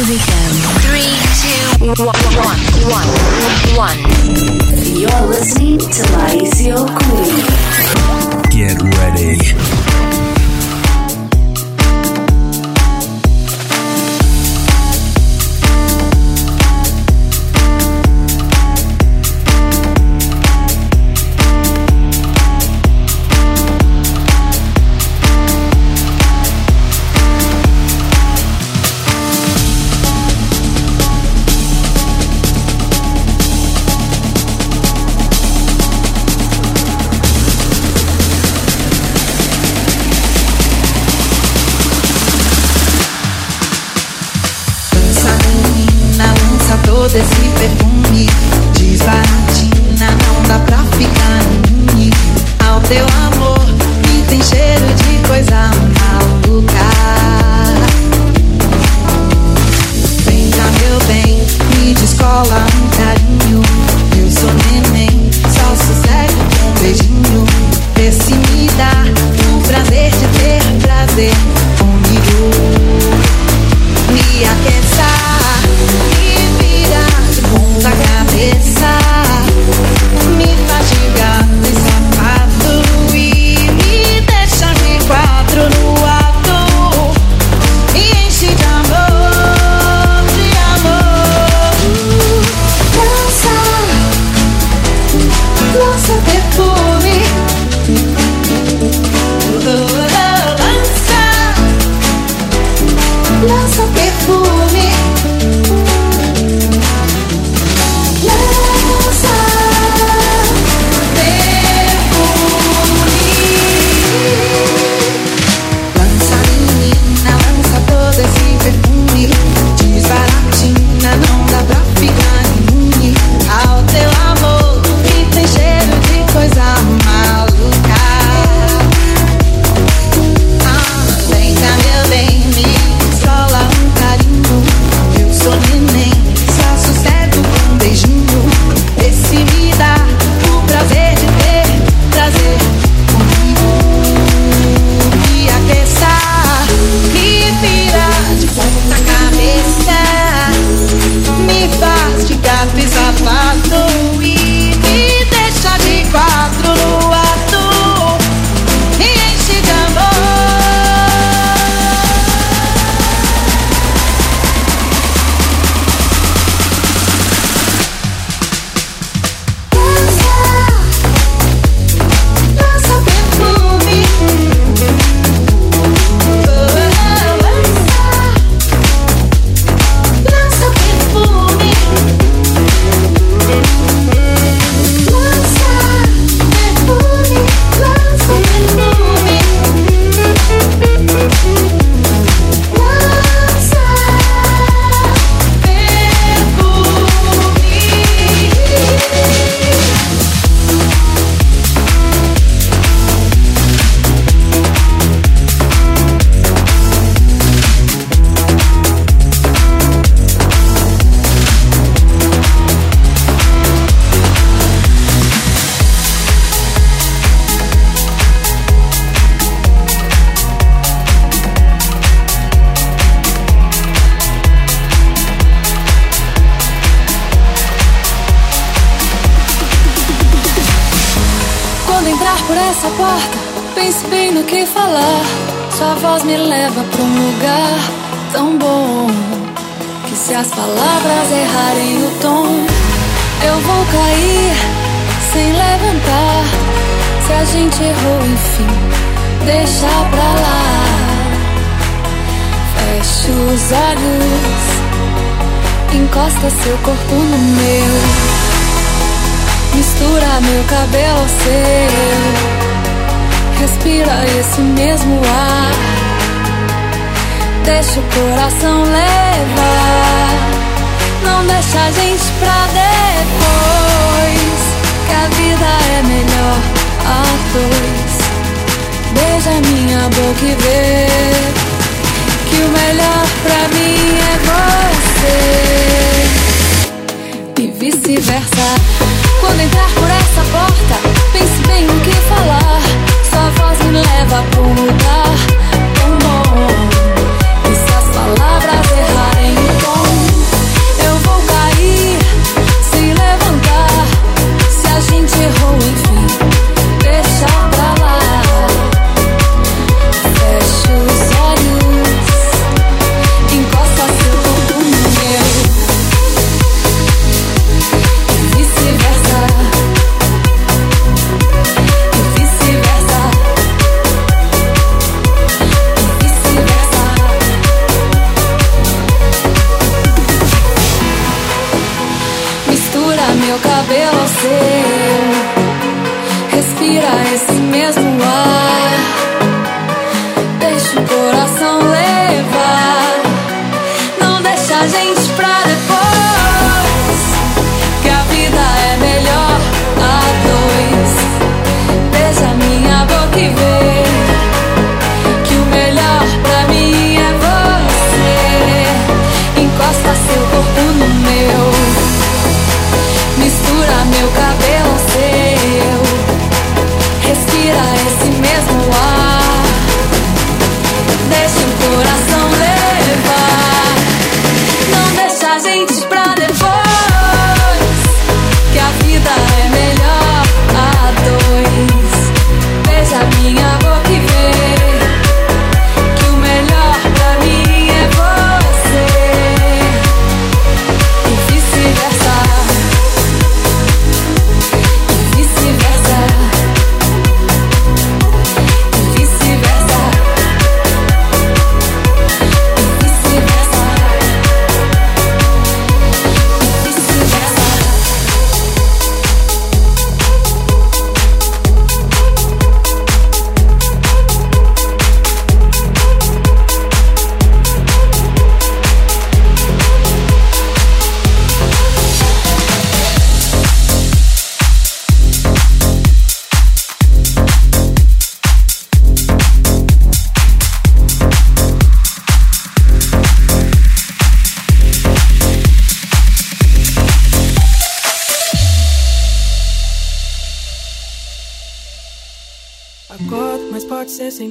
Here we go. Three, two, one, one, one, one. You're listening to Mauricio Queen. Get ready. Por essa porta, pense bem no que falar. Sua voz me leva pra um lugar tão bom que se as palavras errarem o tom, eu vou cair sem levantar. Se a gente errou, enfim, deixa pra lá. Feche os olhos, encosta seu corpo no meu. Mistura meu cabelo ao seu. Respira esse mesmo ar. Deixa o coração levar. Não deixa a gente pra depois. Que a vida é melhor a dois. Beija minha boca e vê. Que o melhor pra mim é você. E vice-versa. Quando entrar por essa porta, pense bem no que falar. Sua voz me leva um lugar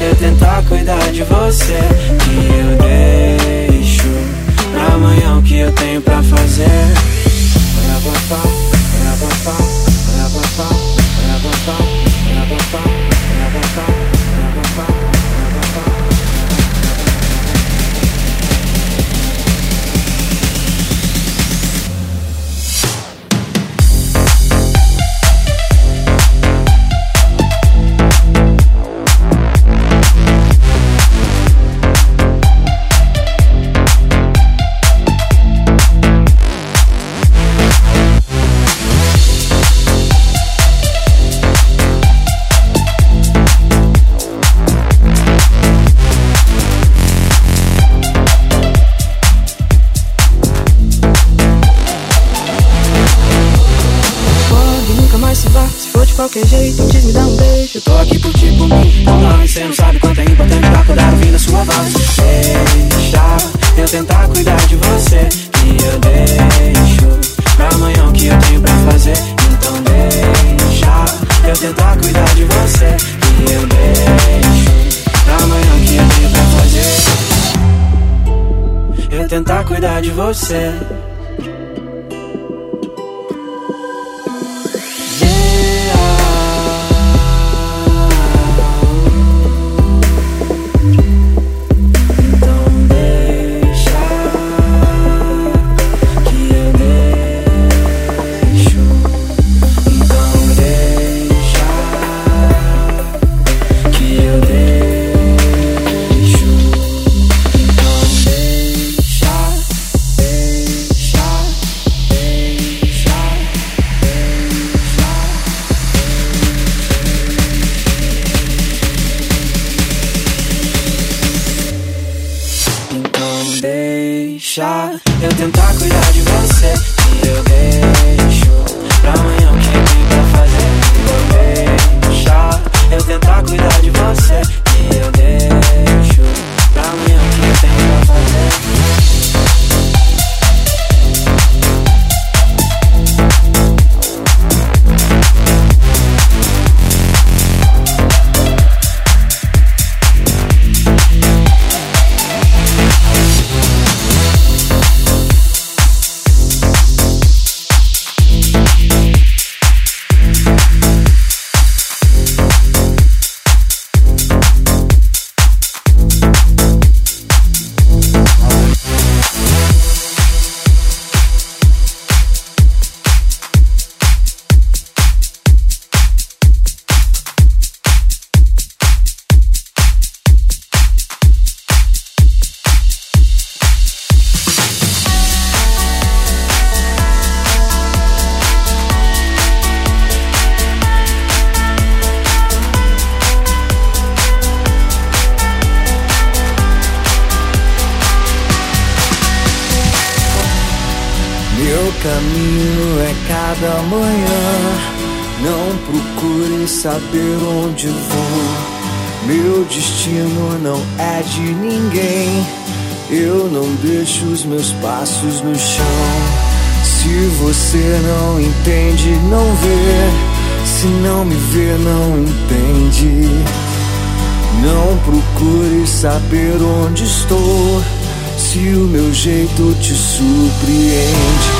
eu tentar cuidar de você. Que eu deixo pra amanhã o que eu tenho pra fazer. Pra papá, pra papá, pra papá, pra papá, pra papá, cuidar de você. Não me vê, não entende. Não procure saber onde estou. Se o meu jeito te surpreende,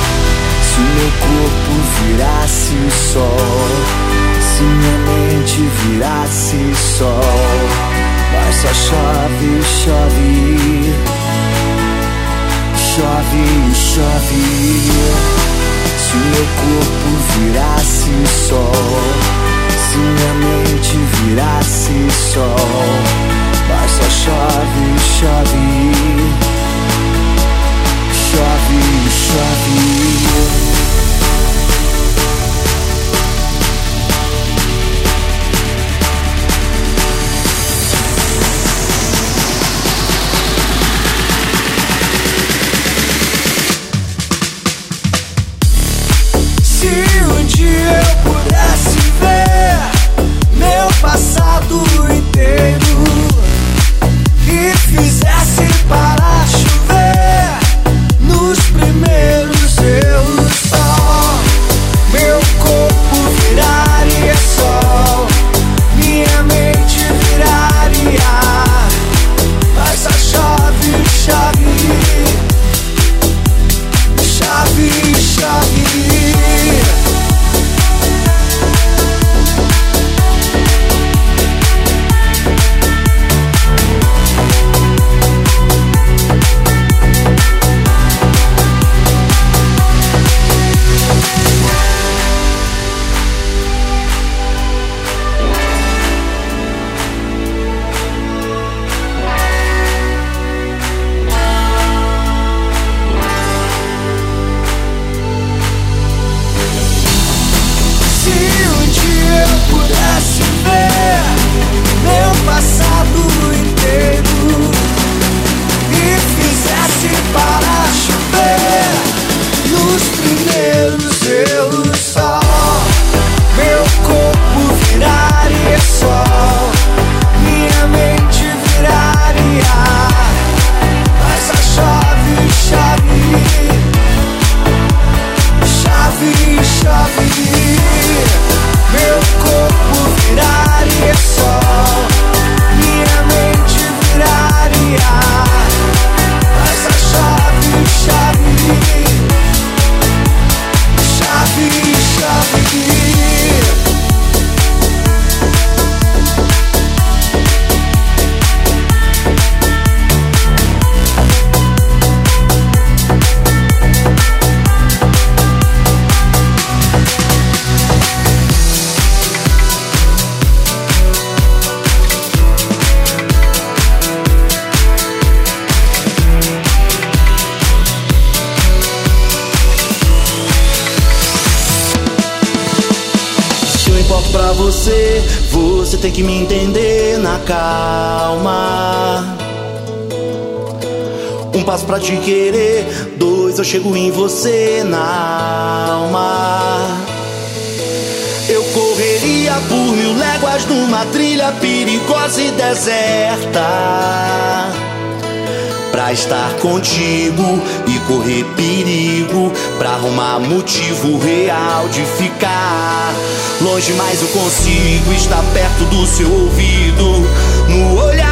se meu corpo virasse sol, se minha mente virasse sol, mas só chove, chove, chove, chove. Se meu corpo virasse sol, se minha mente virasse sol, mas só chove, chove chove, chove. pra te querer. Dois, eu chego em você na alma. Eu correria por mil léguas numa trilha perigosa e deserta. Pra estar contigo e correr perigo. Pra arrumar motivo real de ficar. Longe, mas eu consigo estar perto do seu ouvido. No olhar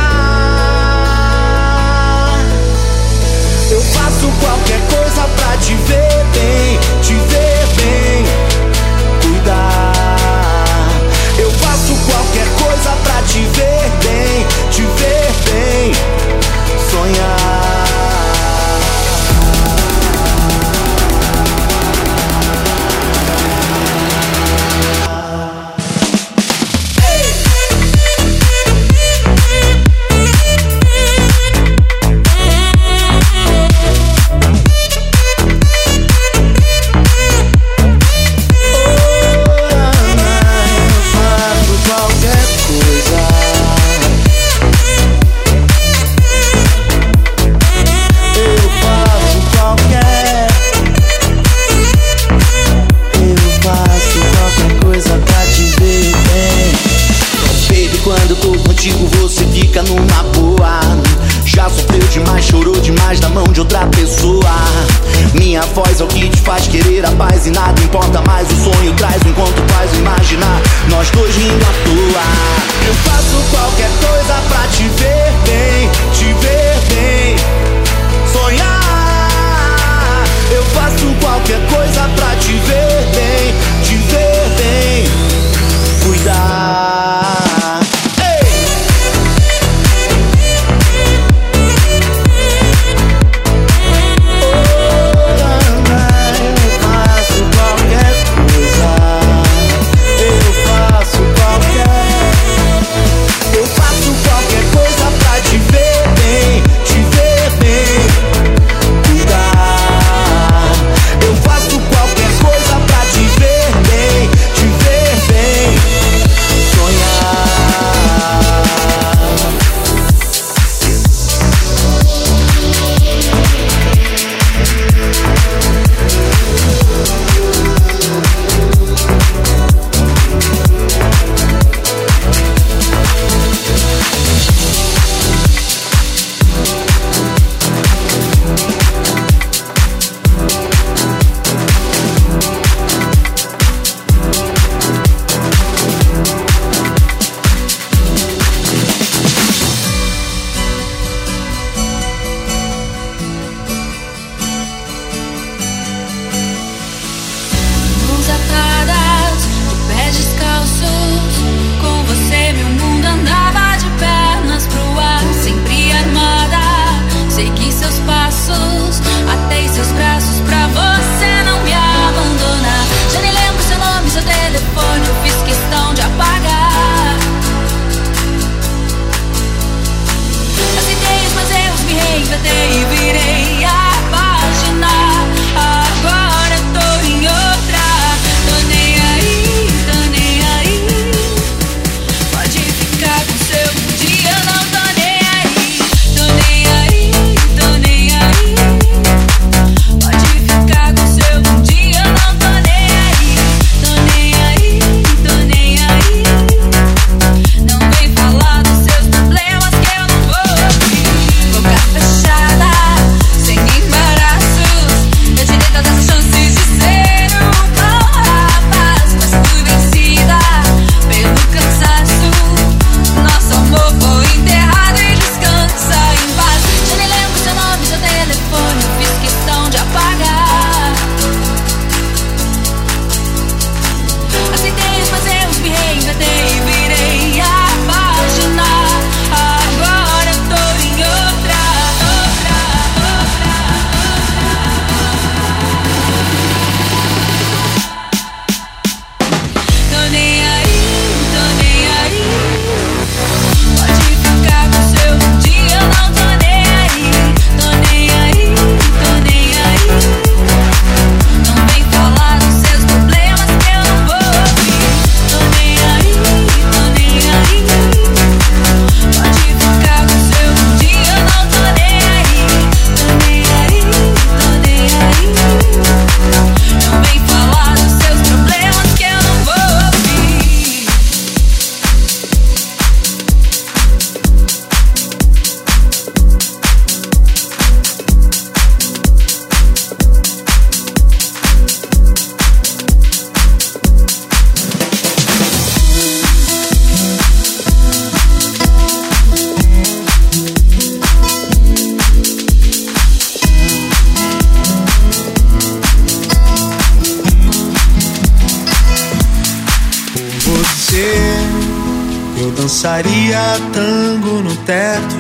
dançaria tango no teto,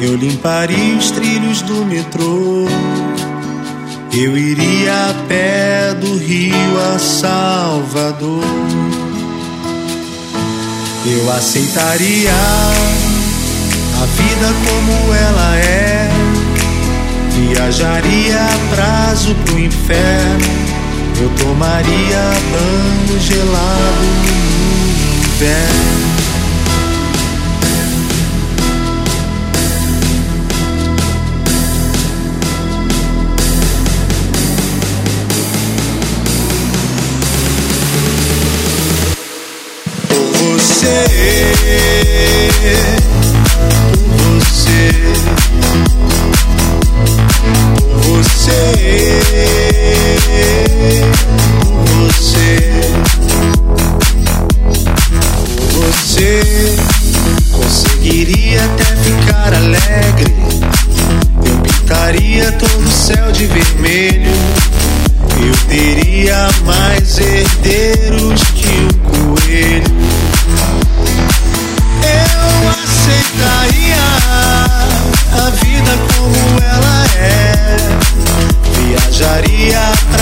eu limparia os trilhos do metrô. Eu iria a pé do Rio a Salvador. Eu aceitaria a vida como ela é. Viajaria a prazo pro inferno. Eu tomaria banho gelado no inverno. Você, você, você, você, você. Conseguiria até ficar alegre. Eu pintaria todo o céu de vermelho. Eu teria mais herdeiros que Viajaria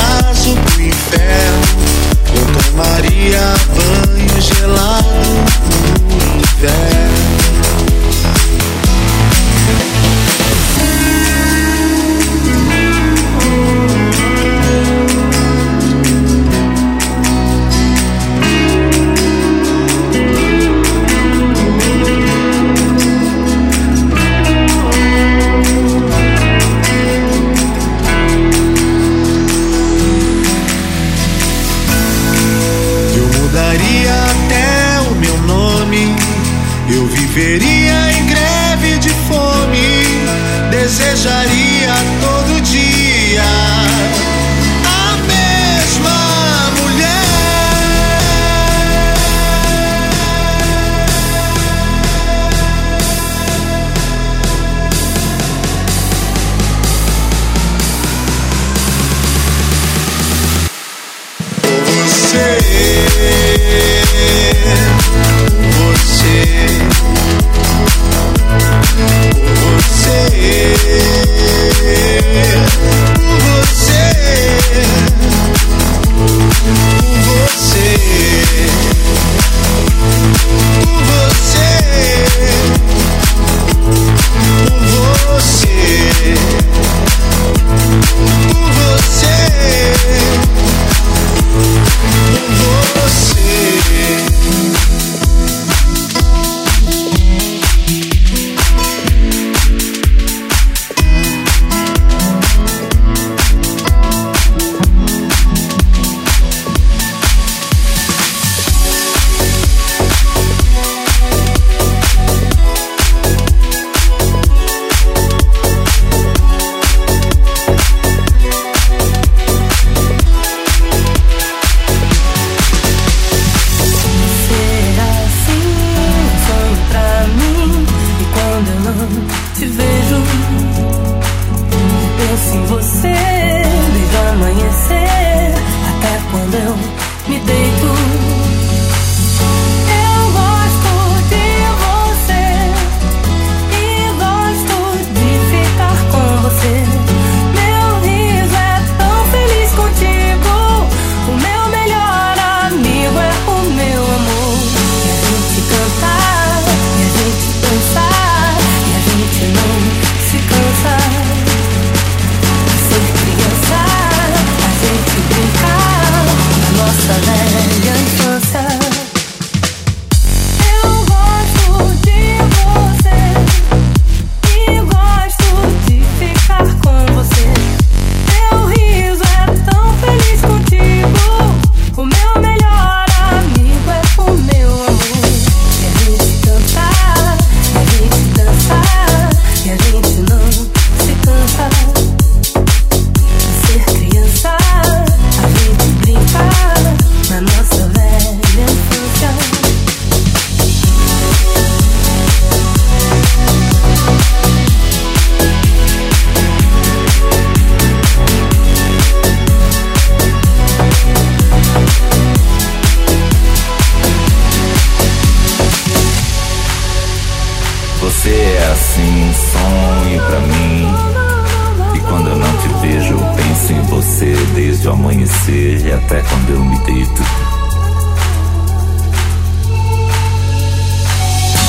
amanhecer e até quando eu me deito.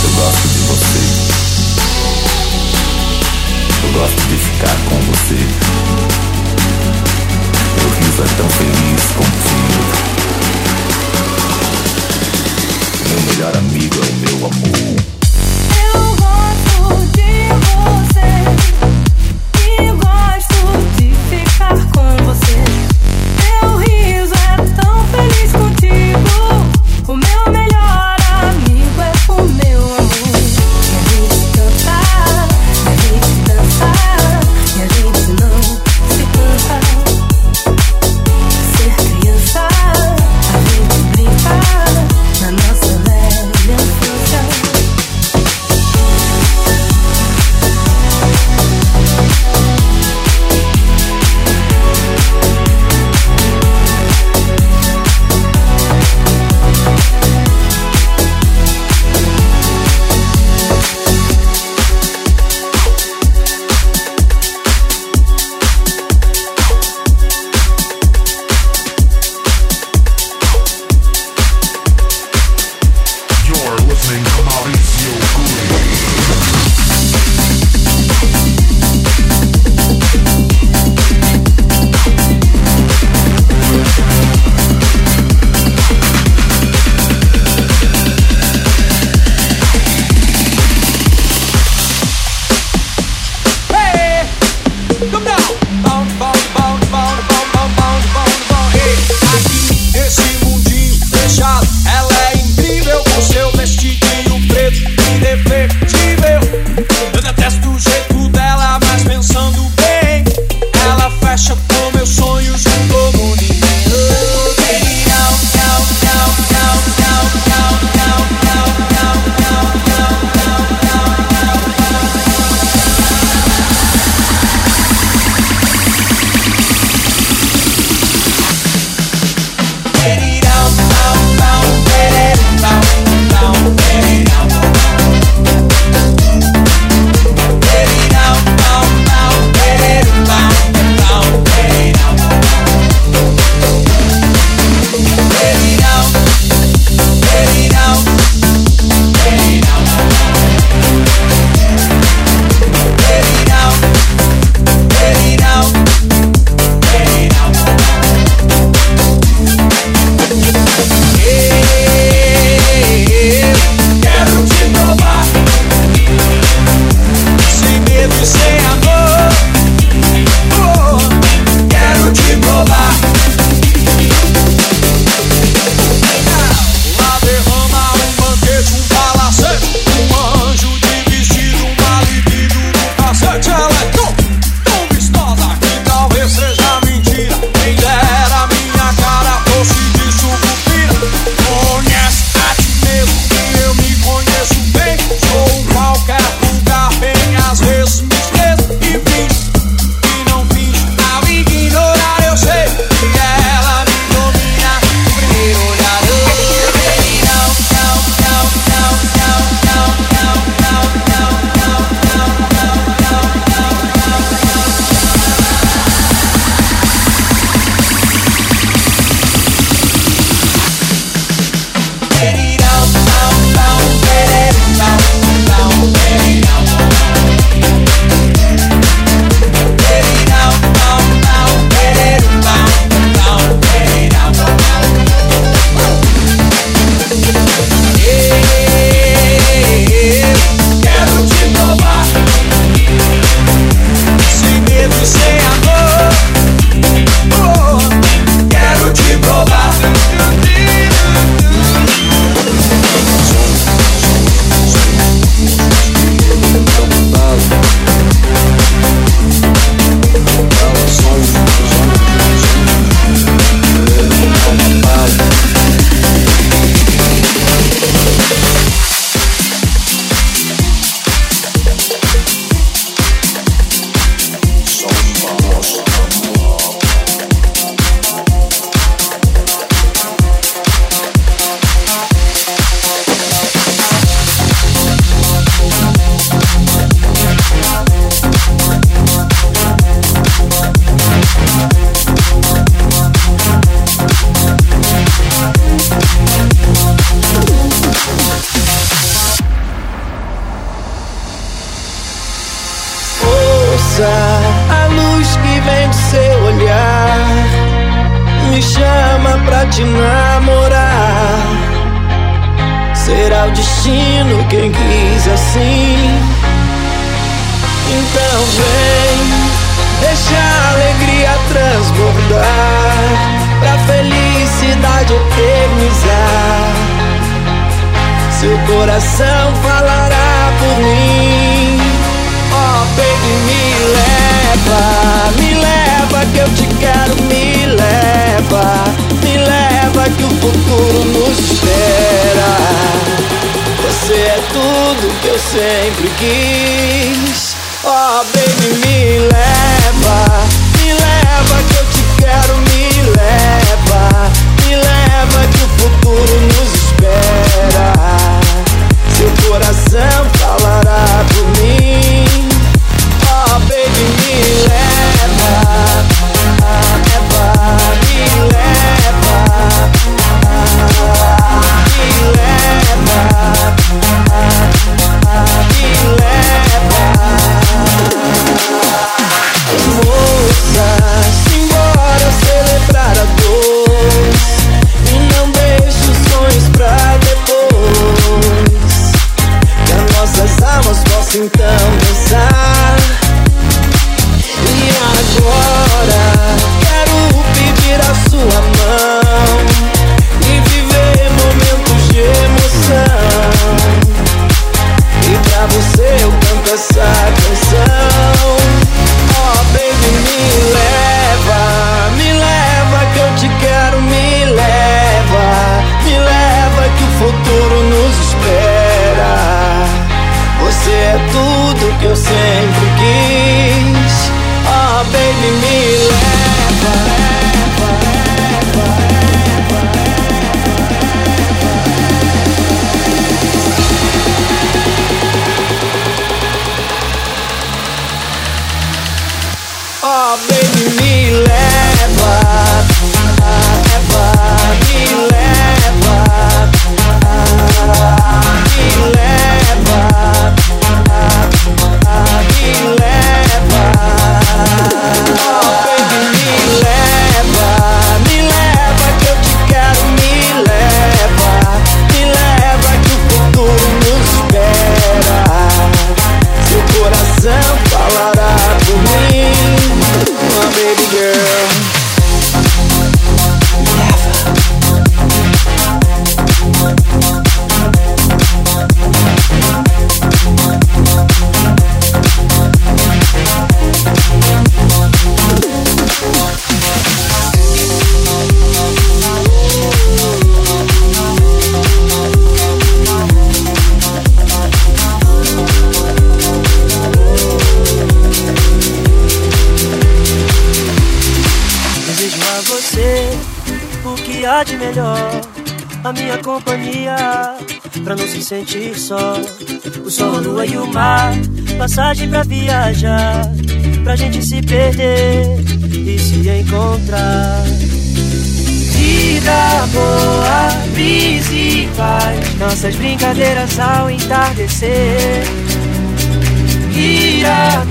Eu gosto de você. Eu gosto de ficar com você. Meu riso é tão feliz contigo. Meu melhor amigo é o meu amor. Eu gosto de você e gosto de ficar com A luz que vem de seu olhar me chama pra te namorar. Será o destino quem quis assim. Então vem, deixa a alegria transbordar pra felicidade eternizar. Seu coração falará por mim. Leva, me leva que eu te quero, me leva, me leva que o futuro nos espera. Você é tudo que eu sempre quis. Oh, baby, me leva, me leva que eu te quero, me leva, me leva que o futuro nos espera. Seu coração falará por mim. Passagem pra viajar. Pra gente se perder e se encontrar. Vida boa, brisa e paz. Nossas brincadeiras ao entardecer. Ir à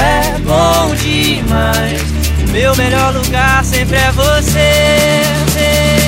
é bom demais. Meu melhor lugar sempre é. Você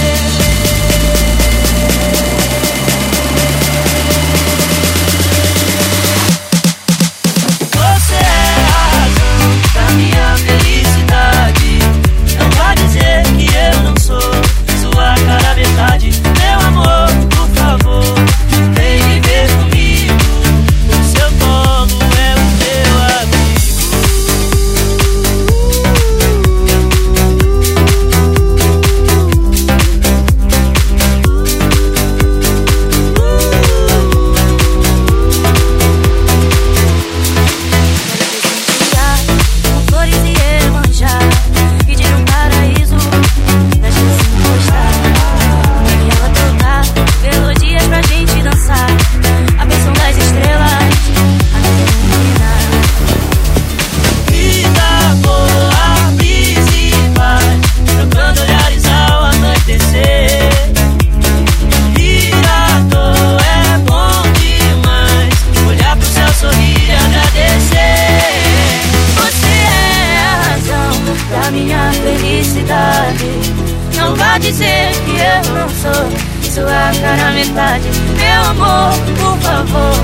amor, por favor,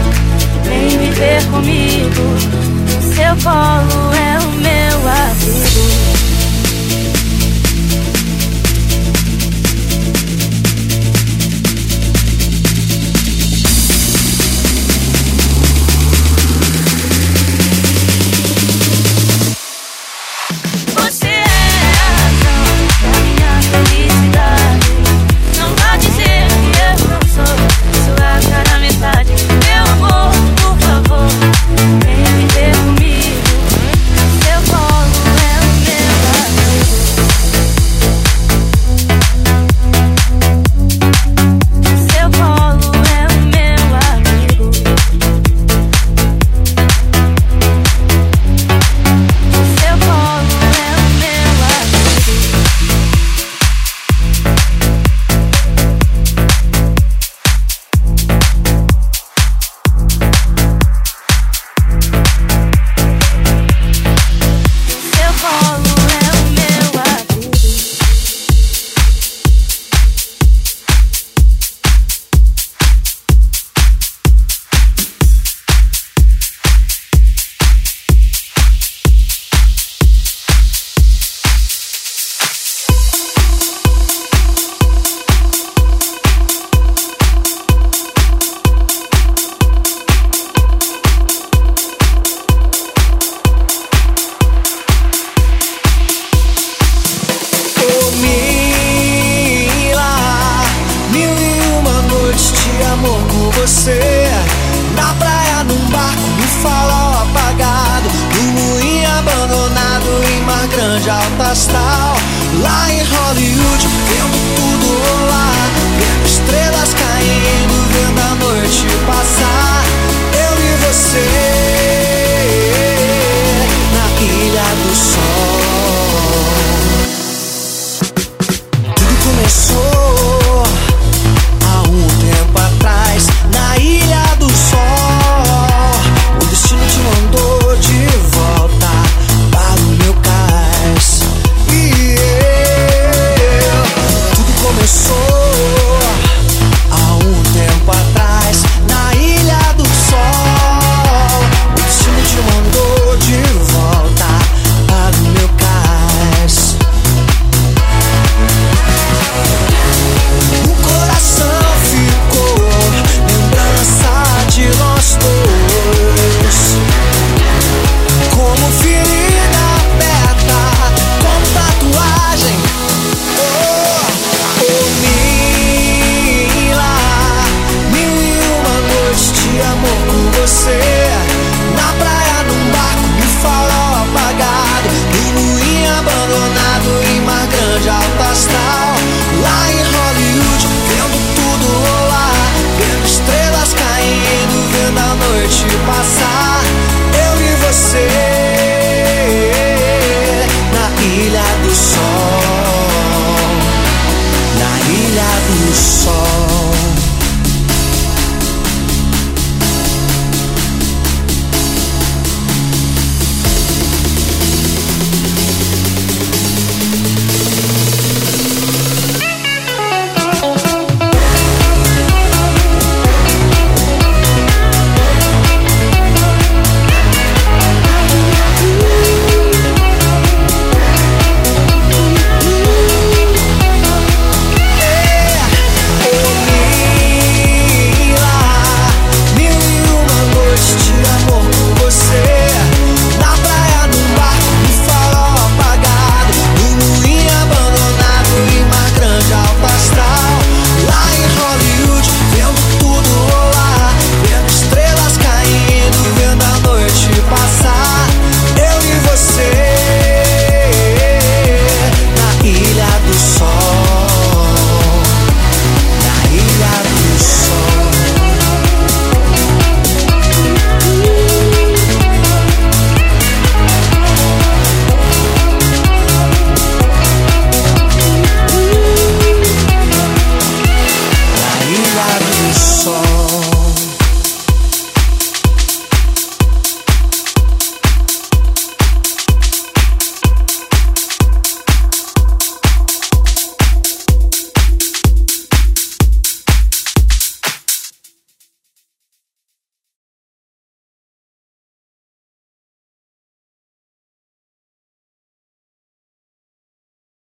vem viver comigo. O seu colo é o meu abrigo.